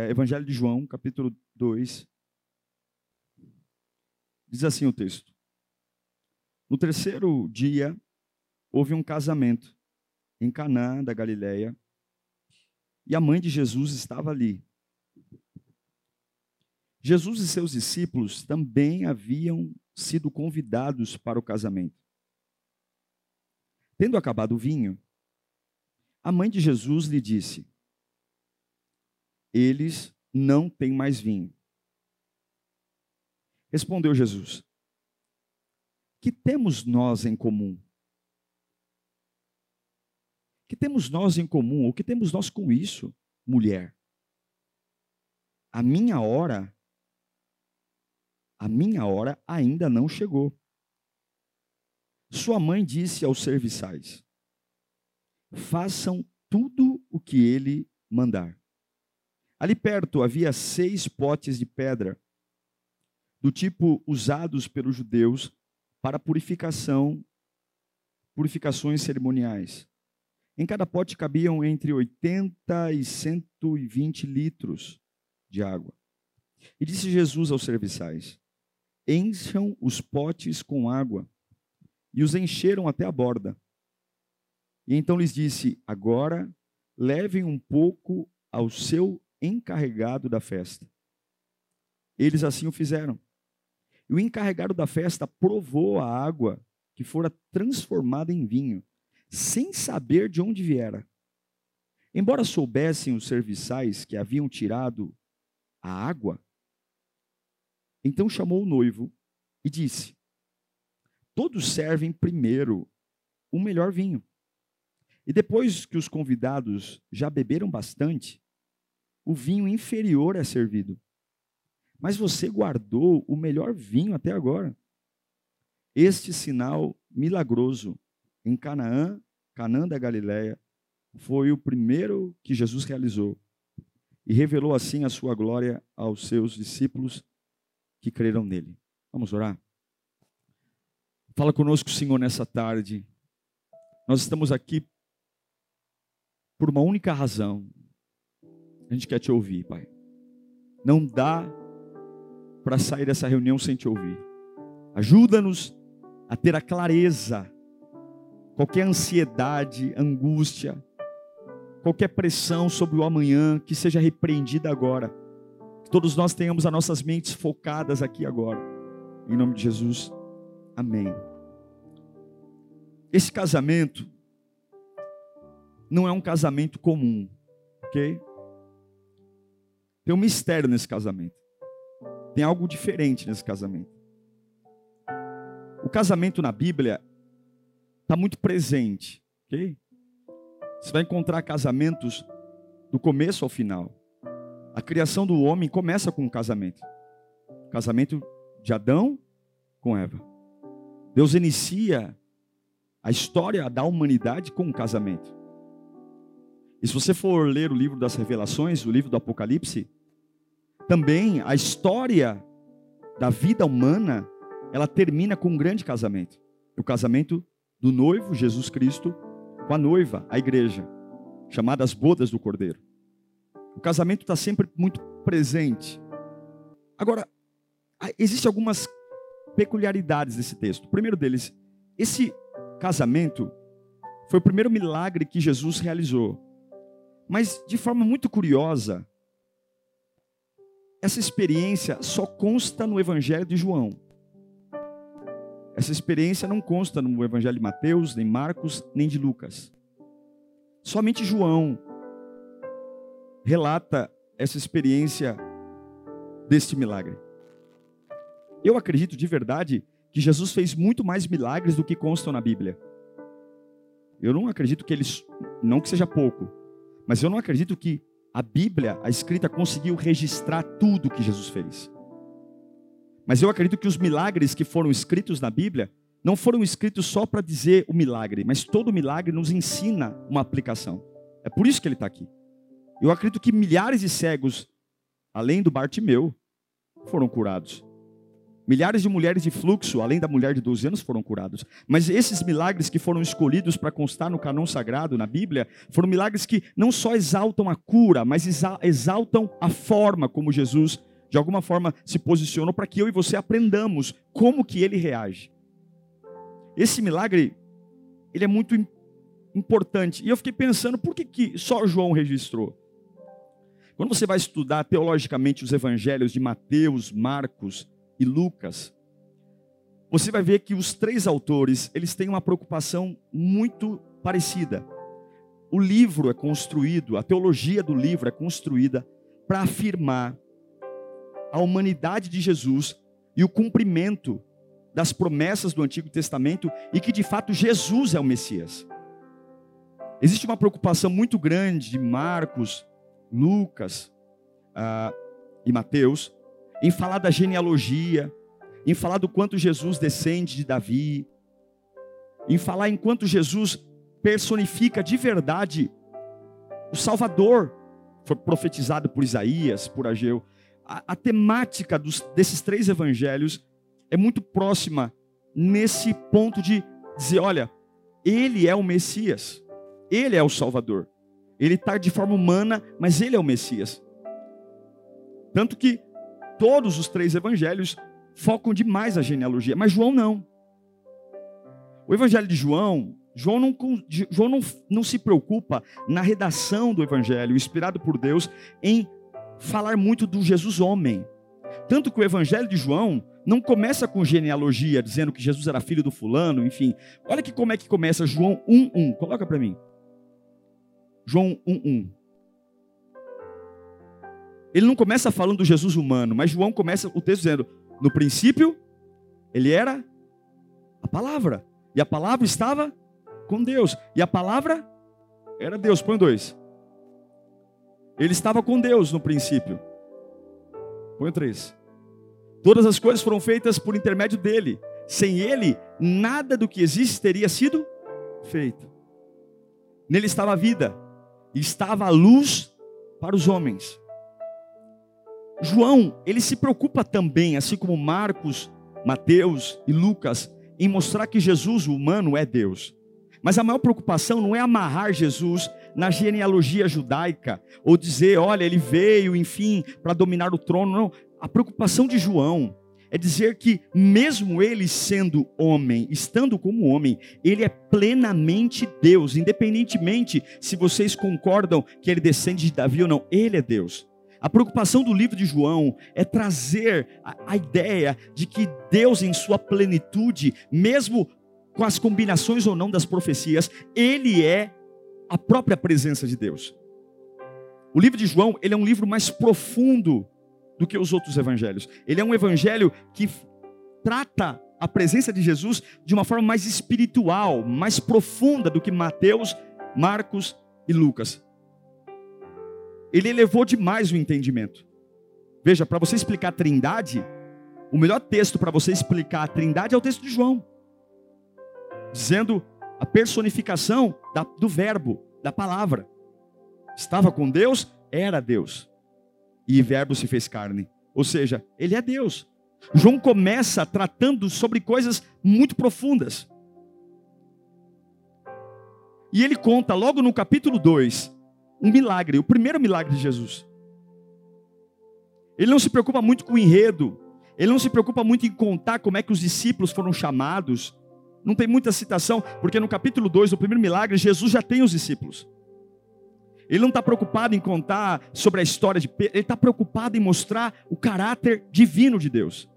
É, Evangelho de João, capítulo 2. Diz assim o texto: No terceiro dia houve um casamento em Caná da Galileia e a mãe de Jesus estava ali. Jesus e seus discípulos também haviam sido convidados para o casamento. Tendo acabado o vinho, a mãe de Jesus lhe disse: Eles não têm mais vinho. Respondeu Jesus: Que temos nós em comum? que temos nós em comum? O que temos nós com isso, mulher? A minha hora, a minha hora ainda não chegou. Sua mãe disse aos serviçais: façam tudo o que ele mandar. Ali perto havia seis potes de pedra, do tipo usados pelos judeus para purificação, purificações cerimoniais. Em cada pote cabiam entre 80 e 120 litros de água. E disse Jesus aos serviçais: Encham os potes com água. E os encheram até a borda. E então lhes disse: Agora levem um pouco ao seu encarregado da festa. Eles assim o fizeram. E o encarregado da festa provou a água que fora transformada em vinho sem saber de onde viera. Embora soubessem os serviçais que haviam tirado a água, então chamou o noivo e disse: Todos servem primeiro o melhor vinho. E depois que os convidados já beberam bastante, o vinho inferior é servido. Mas você guardou o melhor vinho até agora. Este sinal milagroso em Canaã, Canaã da Galiléia, foi o primeiro que Jesus realizou e revelou assim a sua glória aos seus discípulos que creram nele. Vamos orar? Fala conosco, Senhor, nessa tarde. Nós estamos aqui por uma única razão. A gente quer te ouvir, Pai. Não dá para sair dessa reunião sem te ouvir. Ajuda-nos a ter a clareza qualquer ansiedade, angústia, qualquer pressão sobre o amanhã, que seja repreendida agora. Que todos nós tenhamos as nossas mentes focadas aqui agora. Em nome de Jesus. Amém. Esse casamento não é um casamento comum, ok? Tem um mistério nesse casamento. Tem algo diferente nesse casamento. O casamento na Bíblia está muito presente, ok? Você vai encontrar casamentos do começo ao final. A criação do homem começa com um casamento. Casamento de Adão com Eva. Deus inicia a história da humanidade com um casamento. E se você for ler o livro das Revelações, o livro do Apocalipse, também a história da vida humana, ela termina com um grande casamento. O casamento do noivo, Jesus Cristo, com a noiva, a igreja, chamada as bodas do Cordeiro. O casamento está sempre muito presente. Agora, existem algumas peculiaridades desse texto. O primeiro deles, esse casamento foi o primeiro milagre que Jesus realizou. Mas, de forma muito curiosa, essa experiência só consta no Evangelho de João. Essa experiência não consta no Evangelho de Mateus, nem Marcos, nem de Lucas. Somente João relata essa experiência deste milagre. Eu acredito de verdade que Jesus fez muito mais milagres do que constam na Bíblia. Eu não acredito que eles, não que seja pouco, mas eu não acredito que a Bíblia, a escrita, conseguiu registrar tudo que Jesus fez. Mas eu acredito que os milagres que foram escritos na Bíblia não foram escritos só para dizer o milagre, mas todo milagre nos ensina uma aplicação. É por isso que ele está aqui. Eu acredito que milhares de cegos, além do Bartimeu, foram curados. Milhares de mulheres de fluxo, além da mulher de 12 anos, foram curados. Mas esses milagres que foram escolhidos para constar no canon sagrado, na Bíblia, foram milagres que não só exaltam a cura, mas exaltam a forma como Jesus, de alguma forma, se posicionou para que eu e você aprendamos como que ele reage. Esse milagre, ele é muito importante. E eu fiquei pensando, por que, que só João registrou? Quando você vai estudar teologicamente os evangelhos de Mateus, Marcos, e Lucas, você vai ver que os três autores, eles têm uma preocupação muito parecida. O livro é construído, a teologia do livro é construída para afirmar a humanidade de Jesus e o cumprimento das promessas do Antigo Testamento e que de fato Jesus é o Messias. Existe uma preocupação muito grande de Marcos, Lucas uh, e Mateus em falar da genealogia, em falar do quanto Jesus descende de Davi, em falar em quanto Jesus personifica de verdade o Salvador, foi profetizado por Isaías, por Ageu. A, a temática dos, desses três evangelhos é muito próxima nesse ponto de dizer: olha, ele é o Messias, ele é o Salvador. Ele está de forma humana, mas ele é o Messias. Tanto que todos os três evangelhos focam demais a genealogia, mas João não. O evangelho de João, João não, João não, não se preocupa na redação do evangelho, inspirado por Deus, em falar muito do Jesus homem. Tanto que o evangelho de João não começa com genealogia, dizendo que Jesus era filho do fulano, enfim. Olha que como é que começa João 1:1. Coloca para mim. João 1:1. Ele não começa falando do Jesus humano, mas João começa o texto dizendo: no princípio, ele era a palavra, e a palavra estava com Deus, e a palavra era Deus. Põe dois. Ele estava com Deus no princípio. Põe três. Todas as coisas foram feitas por intermédio dele. Sem ele, nada do que existe teria sido feito. Nele estava a vida, estava a luz para os homens. João, ele se preocupa também, assim como Marcos, Mateus e Lucas, em mostrar que Jesus, o humano, é Deus. Mas a maior preocupação não é amarrar Jesus na genealogia judaica, ou dizer, olha, ele veio, enfim, para dominar o trono. Não. A preocupação de João é dizer que, mesmo ele sendo homem, estando como homem, ele é plenamente Deus, independentemente se vocês concordam que ele descende de Davi ou não, ele é Deus. A preocupação do livro de João é trazer a, a ideia de que Deus, em sua plenitude, mesmo com as combinações ou não das profecias, ele é a própria presença de Deus. O livro de João, ele é um livro mais profundo do que os outros evangelhos. Ele é um evangelho que trata a presença de Jesus de uma forma mais espiritual, mais profunda do que Mateus, Marcos e Lucas ele elevou demais o entendimento. Veja, para você explicar a trindade, o melhor texto para você explicar a trindade é o texto de João, dizendo a personificação da, do verbo, da palavra. Estava com Deus, era Deus. E verbo se fez carne. Ou seja, ele é Deus. João começa tratando sobre coisas muito profundas. E ele conta logo no capítulo 2 um milagre, o primeiro milagre de Jesus. Ele não se preocupa muito com o enredo, ele não se preocupa muito em contar como é que os discípulos foram chamados. Não tem muita citação, porque no capítulo 2, do primeiro milagre, Jesus já tem os discípulos. Ele não está preocupado em contar sobre a história de Pedro, ele está preocupado em mostrar o caráter divino de Deus.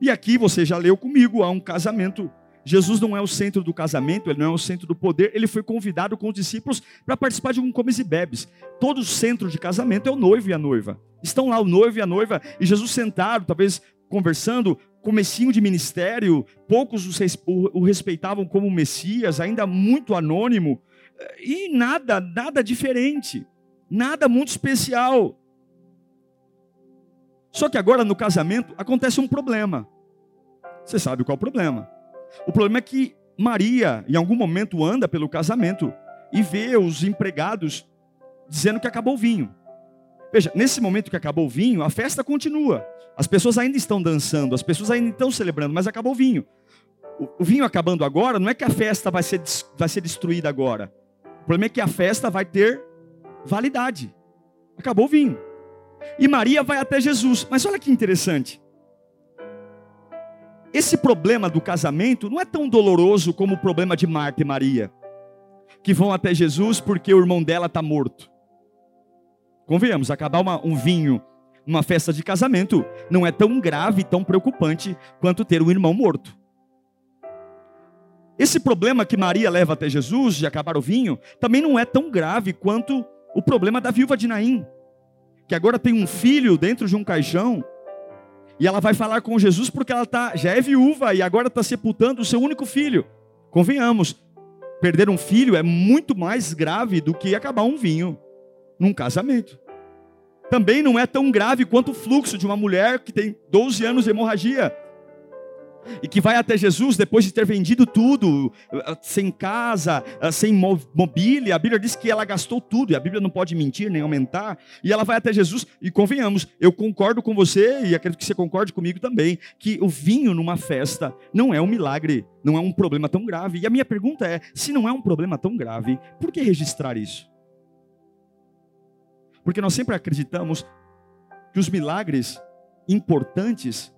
E aqui você já leu comigo, há um casamento Jesus não é o centro do casamento, ele não é o centro do poder, ele foi convidado com os discípulos para participar de um comes e bebes. Todo o centro de casamento é o noivo e a noiva. Estão lá o noivo e a noiva, e Jesus sentado, talvez conversando, comecinho de ministério, poucos o respeitavam como Messias, ainda muito anônimo, e nada, nada diferente. Nada muito especial. Só que agora no casamento acontece um problema. Você sabe qual é o problema? O problema é que Maria, em algum momento, anda pelo casamento e vê os empregados dizendo que acabou o vinho. Veja, nesse momento que acabou o vinho, a festa continua. As pessoas ainda estão dançando, as pessoas ainda estão celebrando, mas acabou o vinho. O, o vinho acabando agora, não é que a festa vai ser, vai ser destruída agora. O problema é que a festa vai ter validade. Acabou o vinho. E Maria vai até Jesus. Mas olha que interessante. Esse problema do casamento não é tão doloroso como o problema de Marta e Maria, que vão até Jesus porque o irmão dela está morto. Convenhamos, acabar uma, um vinho numa festa de casamento não é tão grave, tão preocupante quanto ter um irmão morto. Esse problema que Maria leva até Jesus de acabar o vinho também não é tão grave quanto o problema da viúva de Naim que agora tem um filho dentro de um caixão, e ela vai falar com Jesus porque ela tá, já é viúva e agora está sepultando o seu único filho. Convenhamos, perder um filho é muito mais grave do que acabar um vinho num casamento. Também não é tão grave quanto o fluxo de uma mulher que tem 12 anos de hemorragia e que vai até Jesus depois de ter vendido tudo, eh, sem casa, eh, sem mobília. A Bíblia diz que ela gastou tudo, e a Bíblia não pode mentir nem aumentar. E ela vai até Jesus, e convenhamos, eu concordo com você, e acredito que você concorde comigo também, que o vinho numa festa não é um milagre, não é um problema tão grave. E a minha pergunta é: se não é um problema tão grave, por que registrar isso? Porque nós sempre acreditamos que os milagres importantes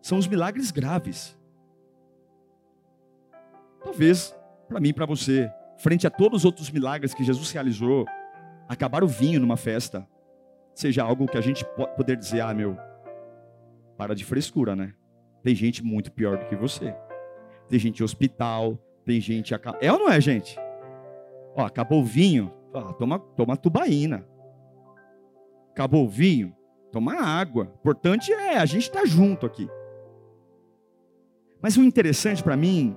são os milagres graves. Talvez, para mim e para você, frente a todos os outros milagres que Jesus realizou, acabar o vinho numa festa, seja algo que a gente pode poder dizer, ah, meu, para de frescura, né? Tem gente muito pior do que você. Tem gente hospital, tem gente. É ou não é, gente? Ó, acabou o vinho, ó, toma, toma tubaína. Acabou o vinho, toma água. Importante é a gente estar tá junto aqui. Mas o interessante para mim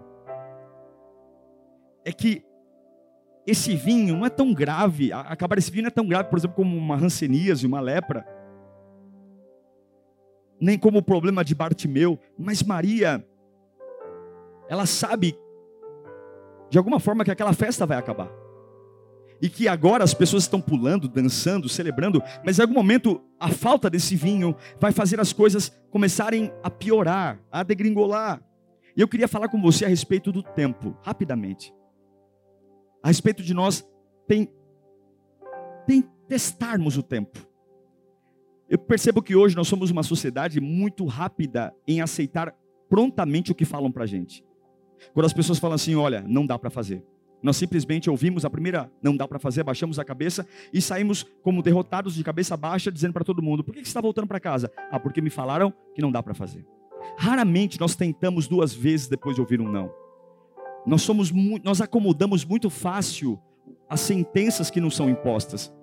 é que esse vinho não é tão grave, acabar esse vinho não é tão grave, por exemplo, como uma ranceníase, uma lepra, nem como o problema de Bartimeu, mas Maria, ela sabe de alguma forma que aquela festa vai acabar. E que agora as pessoas estão pulando, dançando, celebrando, mas em algum momento a falta desse vinho vai fazer as coisas começarem a piorar, a degringolar. E eu queria falar com você a respeito do tempo, rapidamente. A respeito de nós tem, tem testarmos o tempo. Eu percebo que hoje nós somos uma sociedade muito rápida em aceitar prontamente o que falam para a gente. Quando as pessoas falam assim, olha, não dá para fazer. Nós simplesmente ouvimos a primeira, não dá para fazer, baixamos a cabeça e saímos como derrotados de cabeça baixa, dizendo para todo mundo: por que você está voltando para casa? Ah, porque me falaram que não dá para fazer. Raramente nós tentamos duas vezes depois de ouvir um não. Nós somos nós acomodamos muito fácil as sentenças que nos são impostas.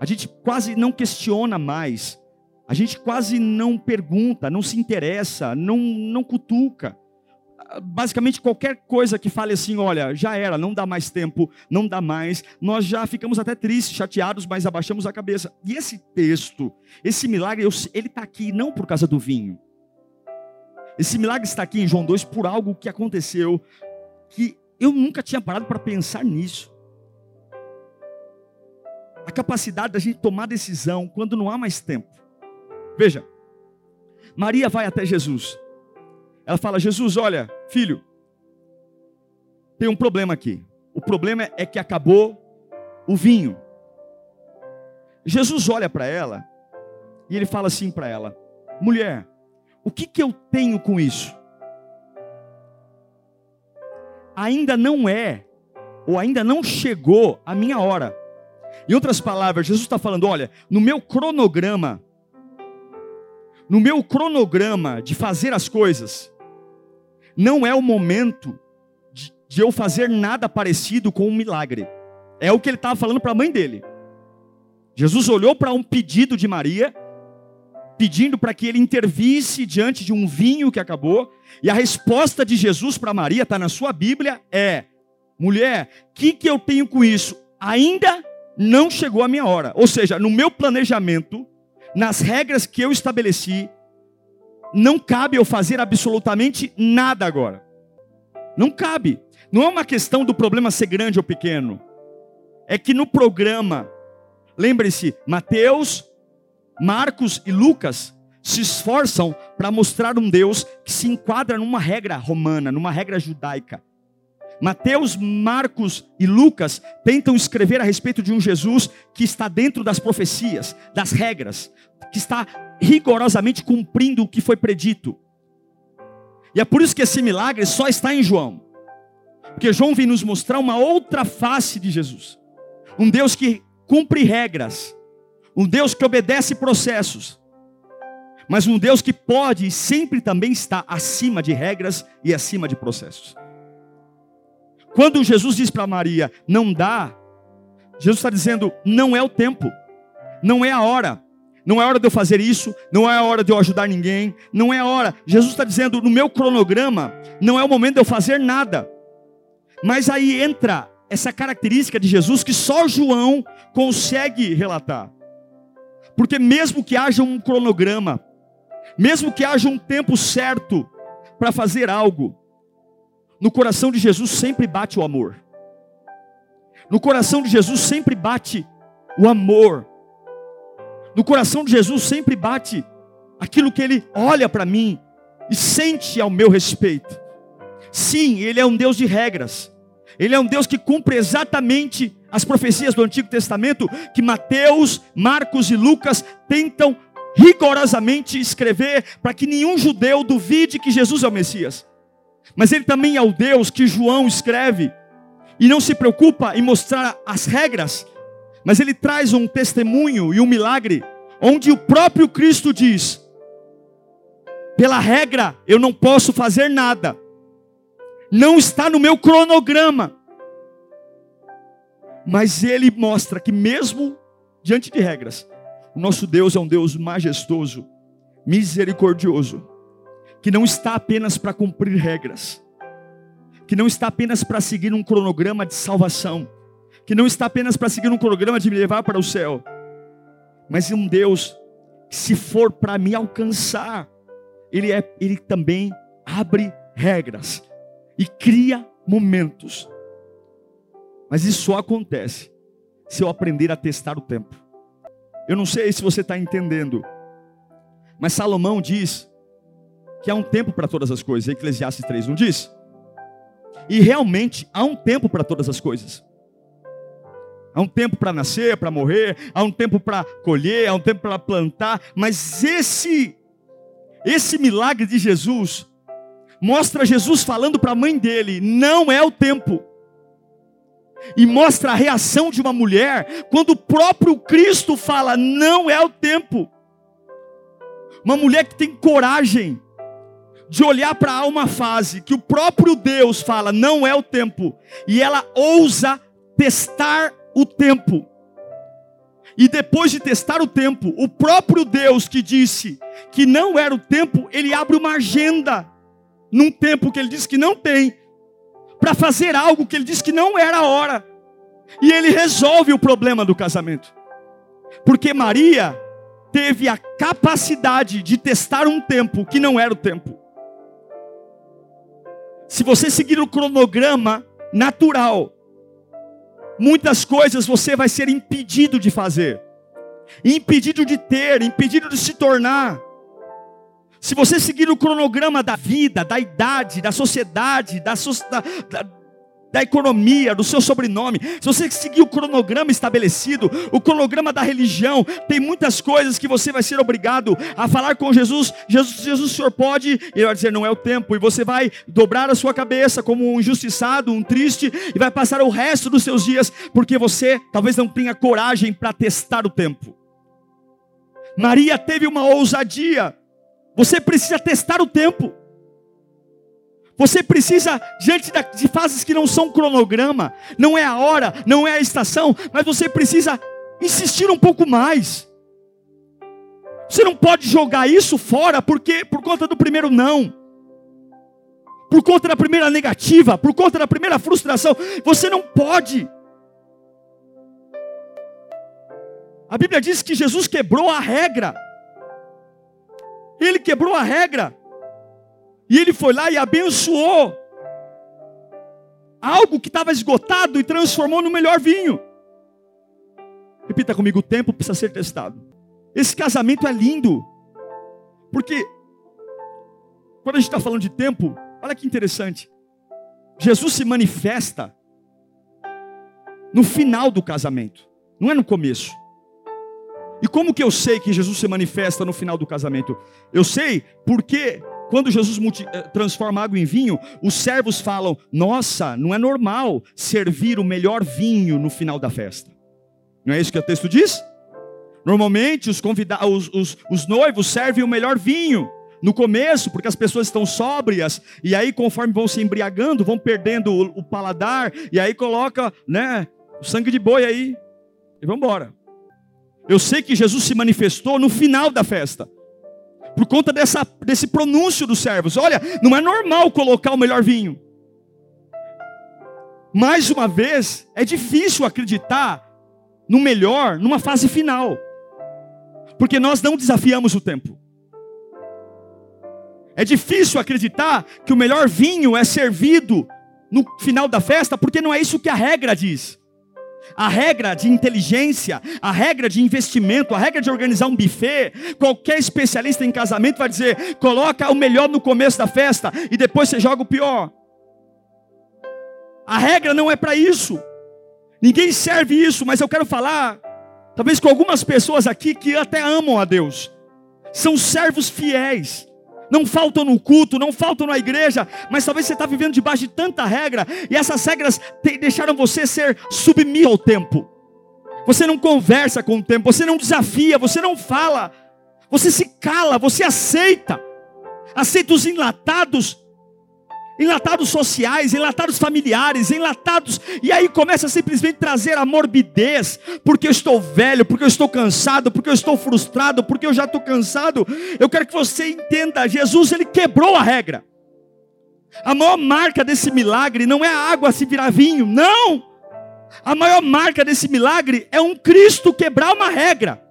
A gente quase não questiona mais. A gente quase não pergunta, não se interessa, não não cutuca. Basicamente qualquer coisa que fale assim, olha, já era, não dá mais tempo, não dá mais, nós já ficamos até tristes, chateados, mas abaixamos a cabeça. E esse texto, esse milagre, ele está aqui não por causa do vinho. Esse milagre está aqui em João 2 por algo que aconteceu que eu nunca tinha parado para pensar nisso. A capacidade da gente tomar decisão quando não há mais tempo. Veja, Maria vai até Jesus. Ela fala: Jesus, olha, filho, tem um problema aqui. O problema é que acabou o vinho. Jesus olha para ela e ele fala assim para ela: mulher, o que, que eu tenho com isso? Ainda não é, ou ainda não chegou a minha hora. Em outras palavras, Jesus está falando: olha, no meu cronograma, no meu cronograma de fazer as coisas, não é o momento de, de eu fazer nada parecido com um milagre. É o que ele estava falando para a mãe dele. Jesus olhou para um pedido de Maria pedindo para que ele intervisse diante de um vinho que acabou. E a resposta de Jesus para Maria, está na sua Bíblia, é: mulher, o que, que eu tenho com isso? Ainda não chegou a minha hora. Ou seja, no meu planejamento, nas regras que eu estabeleci, não cabe eu fazer absolutamente nada agora. Não cabe. Não é uma questão do problema ser grande ou pequeno. É que no programa, lembre-se, Mateus, Marcos e Lucas se esforçam para mostrar um Deus que se enquadra numa regra romana, numa regra judaica. Mateus, Marcos e Lucas tentam escrever a respeito de um Jesus que está dentro das profecias, das regras, que está rigorosamente cumprindo o que foi predito. E é por isso que esse milagre só está em João. Porque João vem nos mostrar uma outra face de Jesus. Um Deus que cumpre regras, um Deus que obedece processos, mas um Deus que pode e sempre também está acima de regras e acima de processos. Quando Jesus diz para Maria, não dá, Jesus está dizendo, não é o tempo, não é a hora, não é hora de eu fazer isso, não é a hora de eu ajudar ninguém, não é a hora. Jesus está dizendo, no meu cronograma, não é o momento de eu fazer nada. Mas aí entra essa característica de Jesus que só João consegue relatar. Porque mesmo que haja um cronograma, mesmo que haja um tempo certo para fazer algo, no coração de Jesus sempre bate o amor. No coração de Jesus sempre bate o amor. No coração de Jesus sempre bate aquilo que ele olha para mim e sente ao meu respeito. Sim, ele é um Deus de regras. Ele é um Deus que cumpre exatamente as profecias do Antigo Testamento que Mateus, Marcos e Lucas tentam rigorosamente escrever para que nenhum judeu duvide que Jesus é o Messias. Mas ele também é o Deus que João escreve e não se preocupa em mostrar as regras, mas ele traz um testemunho e um milagre onde o próprio Cristo diz: pela regra eu não posso fazer nada, não está no meu cronograma. Mas ele mostra que, mesmo diante de regras, o nosso Deus é um Deus majestoso, misericordioso, que não está apenas para cumprir regras, que não está apenas para seguir um cronograma de salvação, que não está apenas para seguir um cronograma de me levar para o céu, mas é um Deus que, se for para me alcançar, ele, é, ele também abre regras e cria momentos. Mas isso só acontece se eu aprender a testar o tempo. Eu não sei se você está entendendo, mas Salomão diz que há um tempo para todas as coisas. Eclesiastes 3 não diz? E realmente há um tempo para todas as coisas. Há um tempo para nascer, para morrer, há um tempo para colher, há um tempo para plantar, mas esse esse milagre de Jesus mostra Jesus falando para a mãe dele: "Não é o tempo". E mostra a reação de uma mulher quando o próprio Cristo fala: "Não é o tempo". Uma mulher que tem coragem de olhar para uma fase que o próprio Deus fala, não é o tempo, e ela ousa testar o tempo. E depois de testar o tempo, o próprio Deus que disse que não era o tempo, ele abre uma agenda num tempo que ele disse que não tem, para fazer algo que ele disse que não era a hora. E ele resolve o problema do casamento. Porque Maria teve a capacidade de testar um tempo que não era o tempo. Se você seguir o cronograma natural, muitas coisas você vai ser impedido de fazer, impedido de ter, impedido de se tornar. Se você seguir o cronograma da vida, da idade, da sociedade, da, da, da economia, do seu sobrenome, se você seguir o cronograma estabelecido, o cronograma da religião, tem muitas coisas que você vai ser obrigado a falar com Jesus. Jesus, Jesus, o Senhor pode, ele vai dizer, não é o tempo, e você vai dobrar a sua cabeça como um injustiçado, um triste, e vai passar o resto dos seus dias, porque você talvez não tenha coragem para testar o tempo. Maria teve uma ousadia, você precisa testar o tempo. Você precisa, diante de fases que não são cronograma, não é a hora, não é a estação, mas você precisa insistir um pouco mais. Você não pode jogar isso fora porque por conta do primeiro não. Por conta da primeira negativa, por conta da primeira frustração, você não pode. A Bíblia diz que Jesus quebrou a regra. Ele quebrou a regra. E ele foi lá e abençoou algo que estava esgotado e transformou no melhor vinho. Repita comigo: o tempo precisa ser testado. Esse casamento é lindo, porque quando a gente está falando de tempo, olha que interessante. Jesus se manifesta no final do casamento, não é no começo. E como que eu sei que Jesus se manifesta no final do casamento? Eu sei porque quando Jesus eh, transforma água em vinho, os servos falam: Nossa, não é normal servir o melhor vinho no final da festa. Não é isso que o texto diz? Normalmente os, convidados, os, os, os noivos servem o melhor vinho no começo, porque as pessoas estão sóbrias, e aí conforme vão se embriagando, vão perdendo o, o paladar, e aí coloca, né, o sangue de boi aí, e vamos embora. Eu sei que Jesus se manifestou no final da festa por conta dessa, desse pronúncio dos servos. Olha, não é normal colocar o melhor vinho. Mais uma vez, é difícil acreditar no melhor numa fase final, porque nós não desafiamos o tempo. É difícil acreditar que o melhor vinho é servido no final da festa, porque não é isso que a regra diz. A regra de inteligência, a regra de investimento, a regra de organizar um buffet, qualquer especialista em casamento vai dizer: coloca o melhor no começo da festa e depois você joga o pior. A regra não é para isso. Ninguém serve isso, mas eu quero falar, talvez com algumas pessoas aqui que até amam a Deus, são servos fiéis não faltam no culto, não faltam na igreja, mas talvez você está vivendo debaixo de tanta regra, e essas regras te, deixaram você ser submisso ao tempo. Você não conversa com o tempo, você não desafia, você não fala, você se cala, você aceita, aceita os enlatados, enlatados sociais, enlatados familiares, enlatados, e aí começa a simplesmente trazer a morbidez, porque eu estou velho, porque eu estou cansado, porque eu estou frustrado, porque eu já estou cansado. Eu quero que você entenda: Jesus ele quebrou a regra. A maior marca desse milagre não é a água se virar vinho, não. A maior marca desse milagre é um Cristo quebrar uma regra.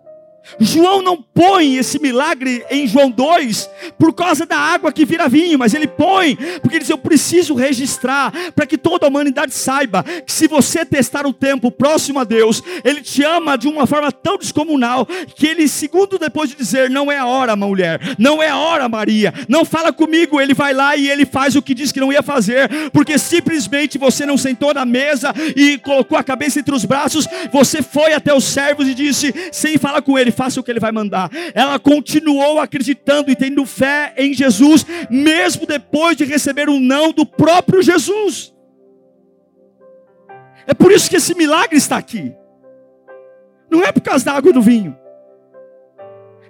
João não põe esse milagre em João 2 por causa da água que vira vinho, mas ele põe porque ele diz: Eu preciso registrar para que toda a humanidade saiba que se você testar o tempo próximo a Deus, Ele te ama de uma forma tão descomunal que Ele, segundo depois de dizer: Não é a hora, mulher, não é a hora, Maria, não fala comigo, Ele vai lá e Ele faz o que disse que não ia fazer, porque simplesmente você não sentou na mesa e colocou a cabeça entre os braços, você foi até os servos e disse, sem falar com Ele faça o que ele vai mandar. Ela continuou acreditando e tendo fé em Jesus, mesmo depois de receber um não do próprio Jesus. É por isso que esse milagre está aqui. Não é por causa da água e do vinho.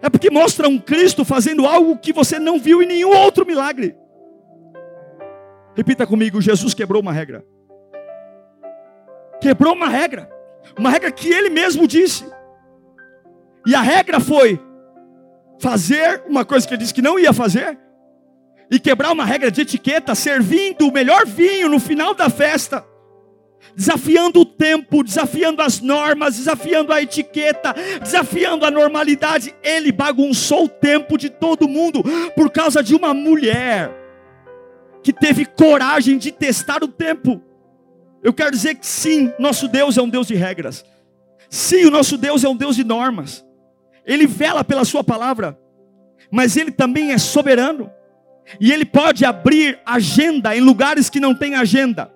É porque mostra um Cristo fazendo algo que você não viu em nenhum outro milagre. Repita comigo: Jesus quebrou uma regra. Quebrou uma regra. Uma regra que ele mesmo disse. E a regra foi fazer uma coisa que ele disse que não ia fazer, e quebrar uma regra de etiqueta, servindo o melhor vinho no final da festa, desafiando o tempo, desafiando as normas, desafiando a etiqueta, desafiando a normalidade. Ele bagunçou o tempo de todo mundo por causa de uma mulher que teve coragem de testar o tempo. Eu quero dizer que sim, nosso Deus é um Deus de regras. Sim, o nosso Deus é um Deus de normas. Ele vela pela sua palavra, mas ele também é soberano. E ele pode abrir agenda em lugares que não tem agenda.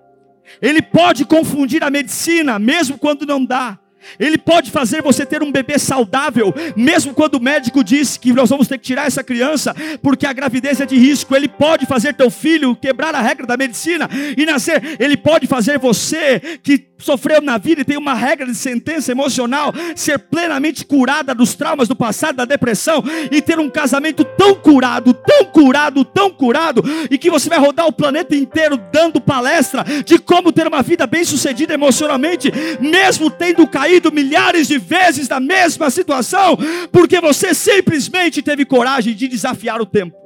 Ele pode confundir a medicina, mesmo quando não dá. Ele pode fazer você ter um bebê saudável, mesmo quando o médico diz que nós vamos ter que tirar essa criança, porque a gravidez é de risco. Ele pode fazer teu filho quebrar a regra da medicina e nascer. Ele pode fazer você que sofreu na vida e tem uma regra de sentença emocional, ser plenamente curada dos traumas do passado, da depressão e ter um casamento tão curado, tão curado, tão curado, e que você vai rodar o planeta inteiro dando palestra de como ter uma vida bem-sucedida emocionalmente, mesmo tendo caído milhares de vezes na mesma situação, porque você simplesmente teve coragem de desafiar o tempo.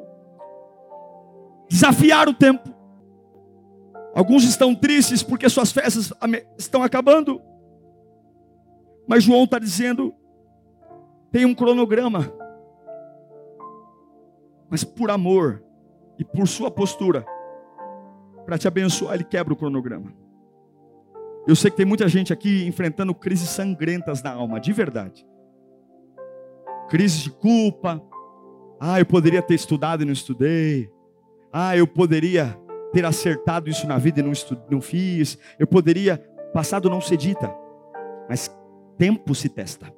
Desafiar o tempo. Alguns estão tristes porque suas festas estão acabando. Mas João está dizendo tem um cronograma. Mas por amor e por sua postura, para te abençoar, ele quebra o cronograma. Eu sei que tem muita gente aqui enfrentando crises sangrentas na alma, de verdade. Crises de culpa. Ah, eu poderia ter estudado e não estudei. Ah, eu poderia ter acertado isso na vida e não, não fiz. Eu poderia, passado não ser dita. Mas tempo se testa.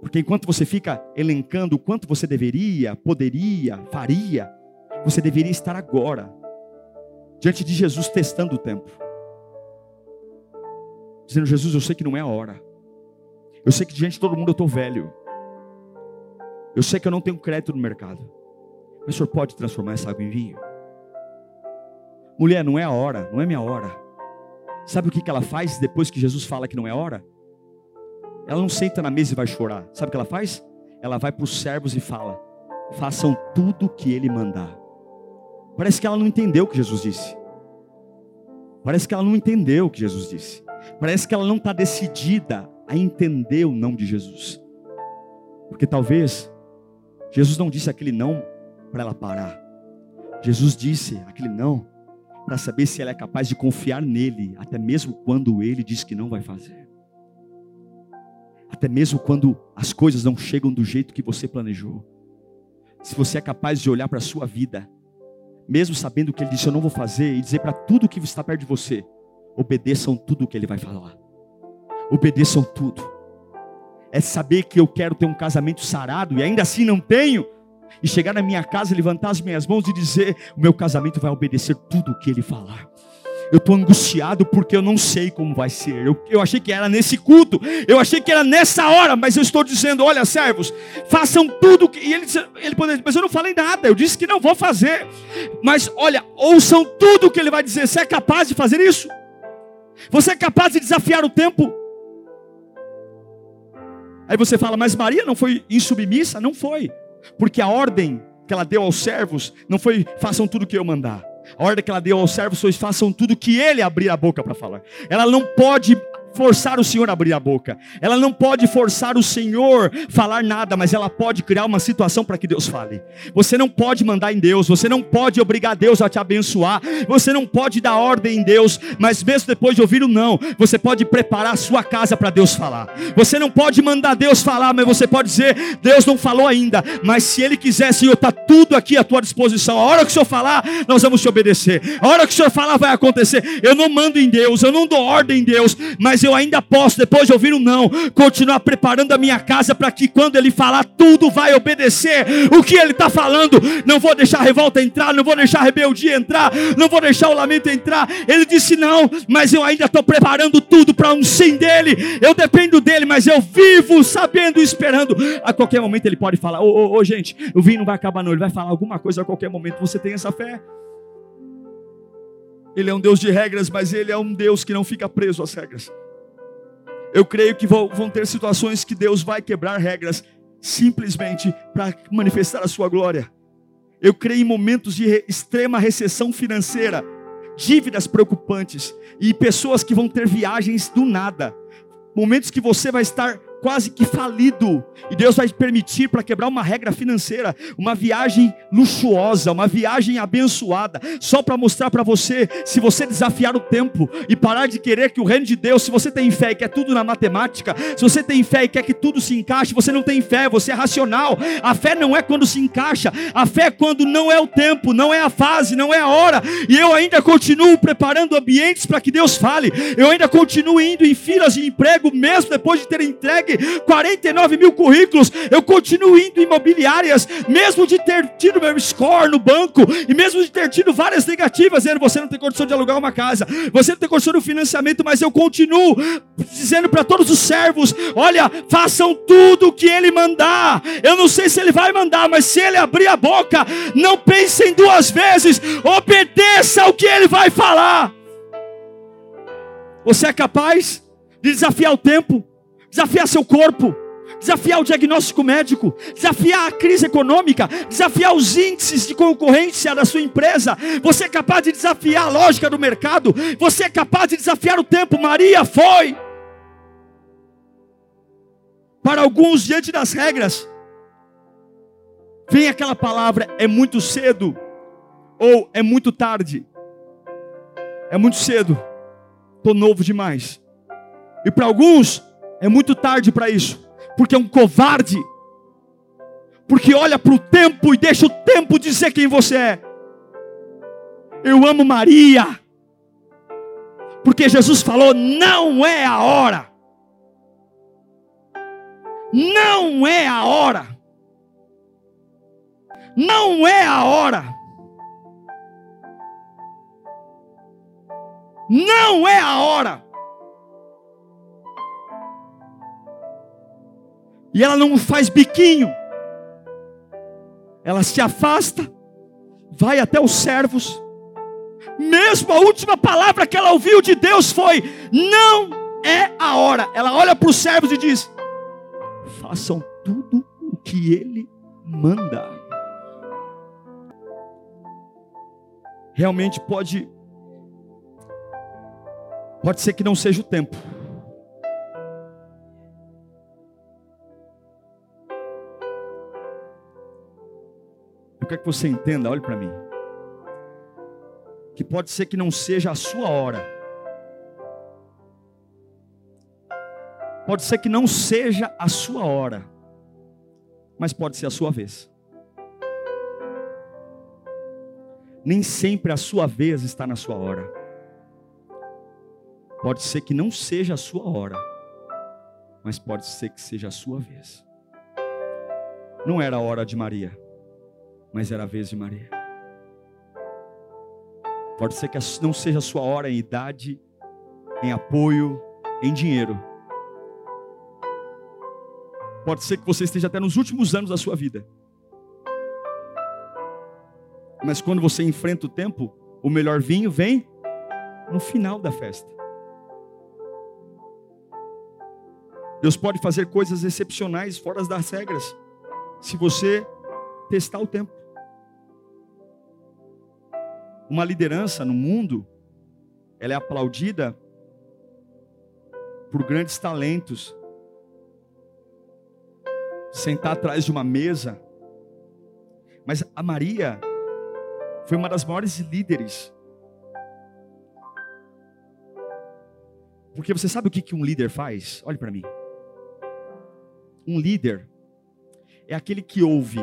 Porque enquanto você fica elencando o quanto você deveria, poderia, faria, você deveria estar agora, diante de Jesus, testando o tempo. Dizendo, Jesus, eu sei que não é a hora. Eu sei que diante de todo mundo eu estou velho. Eu sei que eu não tenho crédito no mercado. Mas o Senhor pode transformar essa água em vinho? Mulher, não é a hora, não é minha hora. Sabe o que ela faz depois que Jesus fala que não é hora? Ela não senta na mesa e vai chorar. Sabe o que ela faz? Ela vai para os servos e fala: façam tudo o que ele mandar. Parece que ela não entendeu o que Jesus disse. Parece que ela não entendeu o que Jesus disse. Parece que ela não está decidida a entender o não de Jesus. Porque talvez Jesus não disse aquele não para ela parar. Jesus disse aquele não para saber se ela é capaz de confiar nele, até mesmo quando ele diz que não vai fazer. Até mesmo quando as coisas não chegam do jeito que você planejou. Se você é capaz de olhar para a sua vida, mesmo sabendo que ele disse eu não vou fazer, e dizer para tudo que está perto de você, obedeçam tudo o que ele vai falar. Obedeçam tudo. É saber que eu quero ter um casamento sarado e ainda assim não tenho. E chegar na minha casa, levantar as minhas mãos e dizer: o meu casamento vai obedecer tudo o que ele falar. Eu estou angustiado porque eu não sei como vai ser. Eu, eu achei que era nesse culto, eu achei que era nessa hora, mas eu estou dizendo: olha, servos, façam tudo. Que... E ele, ele poderia, mas eu não falei nada, eu disse que não vou fazer. Mas olha, ouçam tudo o que ele vai dizer. Você é capaz de fazer isso? Você é capaz de desafiar o tempo? Aí você fala, mas Maria não foi insubmissa? Não foi, porque a ordem que ela deu aos servos não foi façam tudo o que eu mandar. A ordem que ela deu aos servos foi façam tudo que ele abrir a boca para falar. Ela não pode forçar o Senhor a abrir a boca. Ela não pode forçar o Senhor falar nada, mas ela pode criar uma situação para que Deus fale. Você não pode mandar em Deus, você não pode obrigar Deus a te abençoar, você não pode dar ordem em Deus, mas mesmo depois de ouvir o não, você pode preparar a sua casa para Deus falar. Você não pode mandar Deus falar, mas você pode dizer: Deus não falou ainda, mas se Ele quiser, Senhor, está tudo aqui à tua disposição. A hora que o Senhor falar, nós vamos te obedecer. A hora que o Senhor falar, vai acontecer. Eu não mando em Deus, eu não dou ordem em Deus, mas mas eu ainda posso, depois de ouvir o um não, continuar preparando a minha casa para que quando ele falar, tudo vai obedecer o que ele está falando. Não vou deixar a revolta entrar, não vou deixar a rebeldia entrar, não vou deixar o lamento entrar. Ele disse não, mas eu ainda estou preparando tudo para um sim dele. Eu dependo dele, mas eu vivo sabendo e esperando. A qualquer momento ele pode falar: Ô, ô, gente, o vinho não vai acabar, não. Ele vai falar alguma coisa a qualquer momento. Você tem essa fé? Ele é um Deus de regras, mas ele é um Deus que não fica preso às regras. Eu creio que vão ter situações que Deus vai quebrar regras simplesmente para manifestar a sua glória. Eu creio em momentos de extrema recessão financeira, dívidas preocupantes e pessoas que vão ter viagens do nada. Momentos que você vai estar quase que falido. E Deus vai permitir para quebrar uma regra financeira, uma viagem luxuosa, uma viagem abençoada, só para mostrar para você, se você desafiar o tempo e parar de querer que o reino de Deus, se você tem fé e quer tudo na matemática, se você tem fé e quer que tudo se encaixe, você não tem fé, você é racional. A fé não é quando se encaixa, a fé é quando não é o tempo, não é a fase, não é a hora. E eu ainda continuo preparando ambientes para que Deus fale. Eu ainda continuo indo em filas de emprego mesmo depois de ter entregue 49 mil currículos, eu continuo indo em imobiliárias, mesmo de ter tido meu score no banco, e mesmo de ter tido várias negativas, dizendo você não tem condição de alugar uma casa, você não tem condição do financiamento, mas eu continuo dizendo para todos os servos: olha, façam tudo o que ele mandar. Eu não sei se ele vai mandar, mas se ele abrir a boca, não pensem duas vezes, obedeça ao que ele vai falar. Você é capaz de desafiar o tempo? Desafiar seu corpo, desafiar o diagnóstico médico, desafiar a crise econômica, desafiar os índices de concorrência da sua empresa. Você é capaz de desafiar a lógica do mercado, você é capaz de desafiar o tempo. Maria foi. Para alguns, diante das regras, vem aquela palavra: é muito cedo, ou é muito tarde. É muito cedo, estou novo demais. E para alguns, é muito tarde para isso, porque é um covarde, porque olha para o tempo e deixa o tempo dizer quem você é. Eu amo Maria, porque Jesus falou: não é a hora. Não é a hora. Não é a hora. Não é a hora. E ela não faz biquinho. Ela se afasta, vai até os servos. Mesmo a última palavra que ela ouviu de Deus foi: Não é a hora. Ela olha para os servos e diz: Façam tudo o que ele manda. Realmente pode pode ser que não seja o tempo. Quero que você entenda, olhe para mim. Que pode ser que não seja a sua hora. Pode ser que não seja a sua hora, mas pode ser a sua vez. Nem sempre a sua vez está na sua hora. Pode ser que não seja a sua hora, mas pode ser que seja a sua vez. Não era a hora de Maria, mas era a vez de Maria. Pode ser que não seja a sua hora em idade, em apoio, em dinheiro Pode ser que você esteja até nos últimos anos da sua vida. Mas quando você enfrenta o tempo, o melhor vinho vem no final da festa. Deus pode fazer coisas excepcionais fora das regras, se você testar o tempo. Uma liderança no mundo, ela é aplaudida por grandes talentos, sentar atrás de uma mesa. Mas a Maria foi uma das maiores líderes. Porque você sabe o que um líder faz? Olhe para mim. Um líder é aquele que ouve,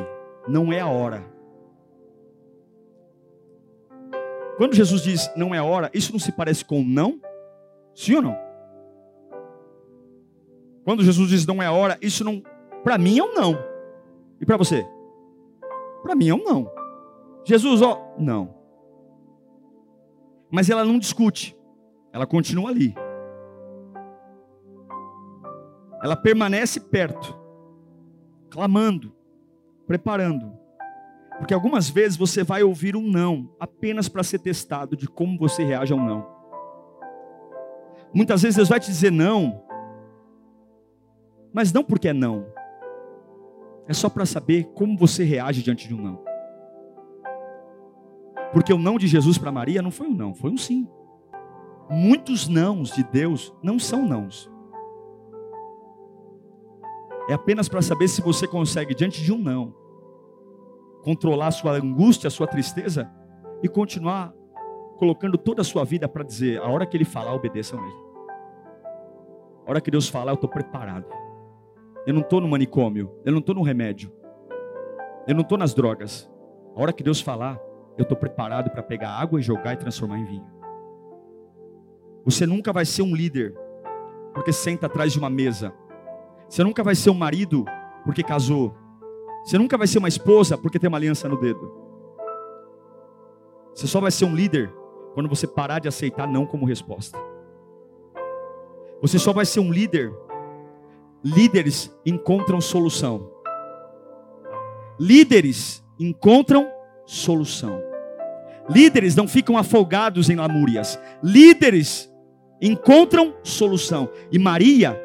não é a hora. Quando Jesus diz não é hora, isso não se parece com não? Sim ou não? Quando Jesus diz não é hora, isso não para mim é um não. E para você? Para mim é um não. Jesus, ó, não. Mas ela não discute. Ela continua ali. Ela permanece perto, clamando, preparando. Porque algumas vezes você vai ouvir um não apenas para ser testado de como você reage ao não. Muitas vezes Deus vai te dizer não, mas não porque é não, é só para saber como você reage diante de um não. Porque o não de Jesus para Maria não foi um não, foi um sim. Muitos nãos de Deus não são nãos. É apenas para saber se você consegue, diante de um não, controlar a sua angústia, a sua tristeza e continuar colocando toda a sua vida para dizer: a hora que Ele falar, obedeçam a Ele. A hora que Deus falar, eu estou preparado. Eu não estou no manicômio. Eu não estou no remédio. Eu não estou nas drogas. A hora que Deus falar, eu estou preparado para pegar água e jogar e transformar em vinho. Você nunca vai ser um líder porque senta atrás de uma mesa. Você nunca vai ser um marido porque casou. Você nunca vai ser uma esposa porque tem uma aliança no dedo. Você só vai ser um líder quando você parar de aceitar não como resposta. Você só vai ser um líder líderes encontram solução. Líderes encontram solução. Líderes não ficam afogados em lamúrias. Líderes encontram solução. E Maria,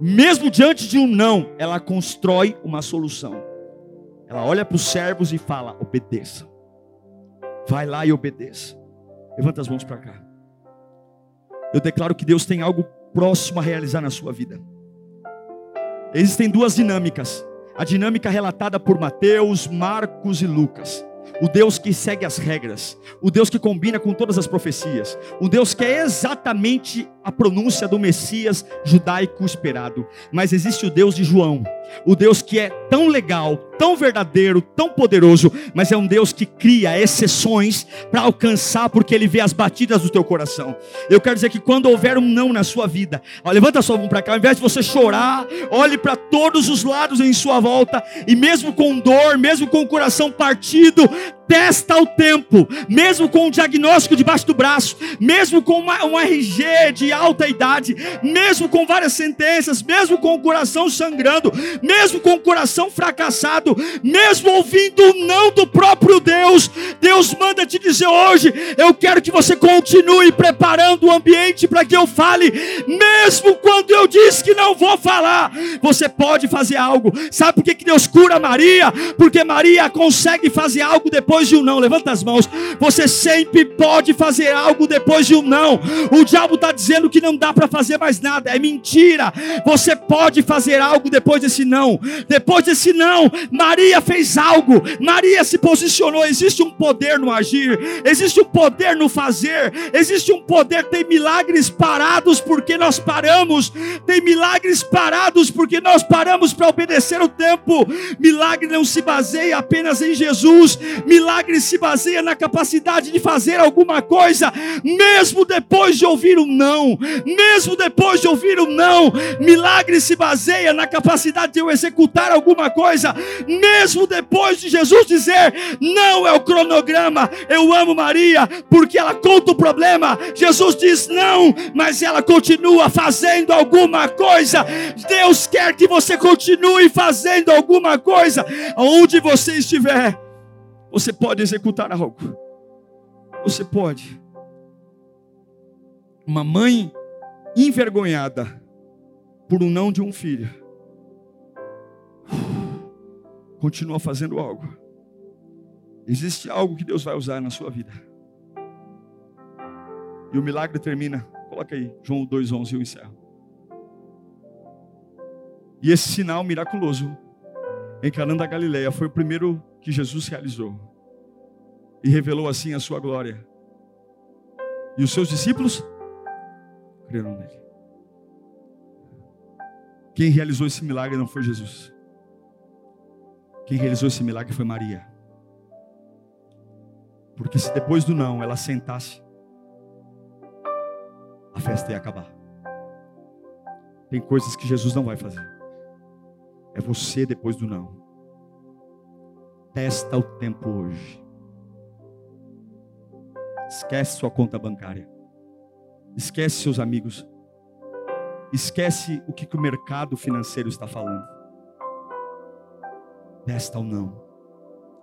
mesmo diante de um não, ela constrói uma solução. Ela olha para os servos e fala: obedeça. Vai lá e obedeça. Levanta as mãos para cá. Eu declaro que Deus tem algo próximo a realizar na sua vida. Existem duas dinâmicas. A dinâmica relatada por Mateus, Marcos e Lucas o Deus que segue as regras, o Deus que combina com todas as profecias, o Deus que é exatamente a pronúncia do Messias judaico esperado. Mas existe o Deus de João, o Deus que é tão legal, tão verdadeiro, tão poderoso, mas é um Deus que cria exceções para alcançar, porque Ele vê as batidas do teu coração. Eu quero dizer que quando houver um não na sua vida, ó, levanta sua mão para cá, ao invés de você chorar, olhe para todos os lados em sua volta, e mesmo com dor, mesmo com o coração partido, testa o tempo, mesmo com um diagnóstico debaixo do braço, mesmo com uma, um RG de alta idade, mesmo com várias sentenças, mesmo com o coração sangrando, mesmo com o coração fracassado, mesmo ouvindo o não do próprio Deus, Deus manda te dizer hoje: eu quero que você continue preparando o ambiente para que eu fale, mesmo quando eu disse que não vou falar, você pode fazer algo. Sabe por que, que Deus cura Maria? Porque Maria consegue fazer algo depois de um não. Levanta as mãos. Você sempre pode fazer algo depois de um não. O diabo está dizendo que não dá para fazer mais nada, é mentira. Você pode fazer algo depois desse não. Depois desse não, Maria fez algo. Maria se posicionou. Existe um poder no agir, existe um poder no fazer, existe um poder. Tem milagres parados porque nós paramos. Tem milagres parados porque nós paramos para obedecer o tempo. Milagre não se baseia apenas em Jesus. Milagre se baseia na capacidade de fazer alguma coisa, mesmo depois de ouvir um não. Mesmo depois de ouvir um não, milagre se baseia na capacidade de eu executar alguma coisa, mesmo depois de Jesus dizer: não é o cronograma, eu amo Maria, porque ela conta o problema. Jesus diz não, mas ela continua fazendo alguma coisa. Deus quer que você continue fazendo alguma coisa, onde você estiver, você pode executar algo. Você pode. Uma mãe envergonhada por um não de um filho, continua fazendo algo. Existe algo que Deus vai usar na sua vida. E o milagre termina. Coloca aí, João 2,11 e eu encerro. E esse sinal miraculoso em Cana da Galileia foi o primeiro que Jesus realizou. E revelou assim a sua glória. E os seus discípulos creram nele. Quem realizou esse milagre não foi Jesus. Quem realizou esse milagre foi Maria. Porque se depois do não ela sentasse, a festa ia acabar. Tem coisas que Jesus não vai fazer. É você depois do não. Testa o tempo hoje. Esquece sua conta bancária. Esquece seus amigos. Esquece o que, que o mercado financeiro está falando. Testa ou não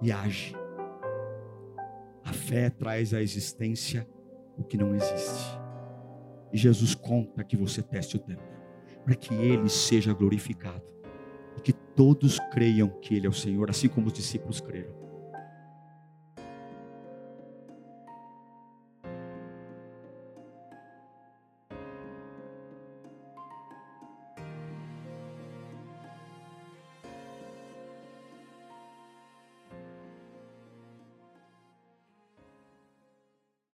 e age. A fé traz à existência o que não existe. E Jesus conta que você teste o tempo, para que Ele seja glorificado, todos creiam que Ele é o Senhor, assim como os discípulos creram.